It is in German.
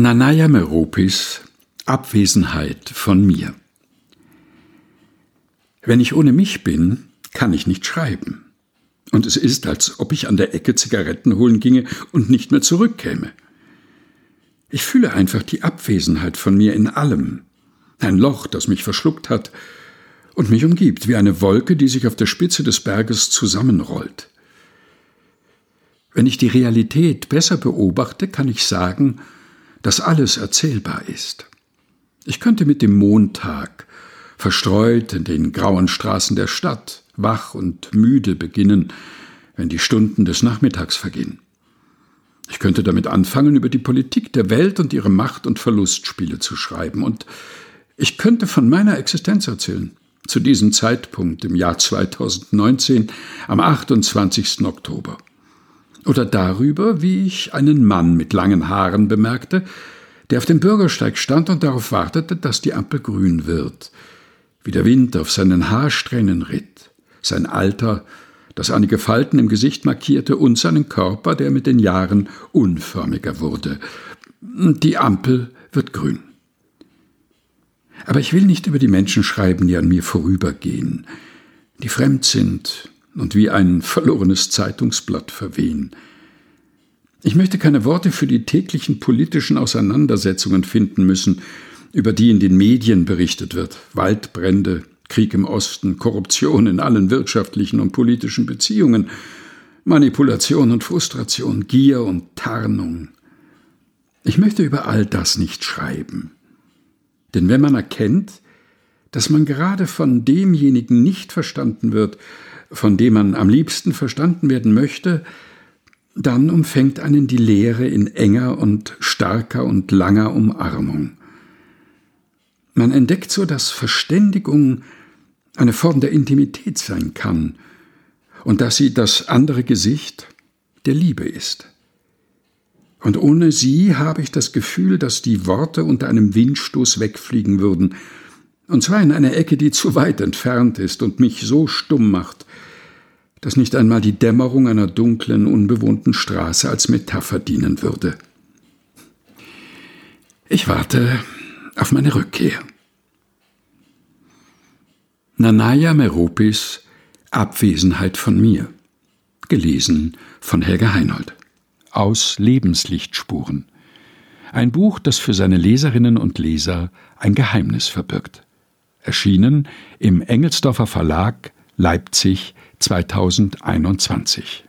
Nanaya Meropis Abwesenheit von mir. Wenn ich ohne mich bin, kann ich nicht schreiben. Und es ist, als ob ich an der Ecke Zigaretten holen ginge und nicht mehr zurückkäme. Ich fühle einfach die Abwesenheit von mir in allem. Ein Loch, das mich verschluckt hat und mich umgibt, wie eine Wolke, die sich auf der Spitze des Berges zusammenrollt. Wenn ich die Realität besser beobachte, kann ich sagen, dass alles erzählbar ist. Ich könnte mit dem Montag, verstreut in den grauen Straßen der Stadt, wach und müde beginnen, wenn die Stunden des Nachmittags vergehen. Ich könnte damit anfangen, über die Politik der Welt und ihre Macht- und Verlustspiele zu schreiben, und ich könnte von meiner Existenz erzählen, zu diesem Zeitpunkt im Jahr 2019, am 28. Oktober. Oder darüber, wie ich einen Mann mit langen Haaren bemerkte, der auf dem Bürgersteig stand und darauf wartete, dass die Ampel grün wird, wie der Wind auf seinen Haarsträhnen ritt, sein Alter, das einige Falten im Gesicht markierte, und seinen Körper, der mit den Jahren unförmiger wurde. Die Ampel wird grün. Aber ich will nicht über die Menschen schreiben, die an mir vorübergehen, die fremd sind, und wie ein verlorenes Zeitungsblatt verwehen. Ich möchte keine Worte für die täglichen politischen Auseinandersetzungen finden müssen, über die in den Medien berichtet wird. Waldbrände, Krieg im Osten, Korruption in allen wirtschaftlichen und politischen Beziehungen, Manipulation und Frustration, Gier und Tarnung. Ich möchte über all das nicht schreiben. Denn wenn man erkennt, dass man gerade von demjenigen nicht verstanden wird, von dem man am liebsten verstanden werden möchte, dann umfängt einen die Lehre in enger und starker und langer Umarmung. Man entdeckt so, dass Verständigung eine Form der Intimität sein kann und dass sie das andere Gesicht der Liebe ist. Und ohne sie habe ich das Gefühl, dass die Worte unter einem Windstoß wegfliegen würden, und zwar in einer Ecke, die zu weit entfernt ist und mich so stumm macht, dass nicht einmal die Dämmerung einer dunklen, unbewohnten Straße als Metapher dienen würde. Ich warte auf meine Rückkehr. Nanaya Meropis Abwesenheit von mir. Gelesen von Helga Heinold. Aus Lebenslichtspuren. Ein Buch, das für seine Leserinnen und Leser ein Geheimnis verbirgt. Erschienen im Engelsdorfer Verlag Leipzig 2021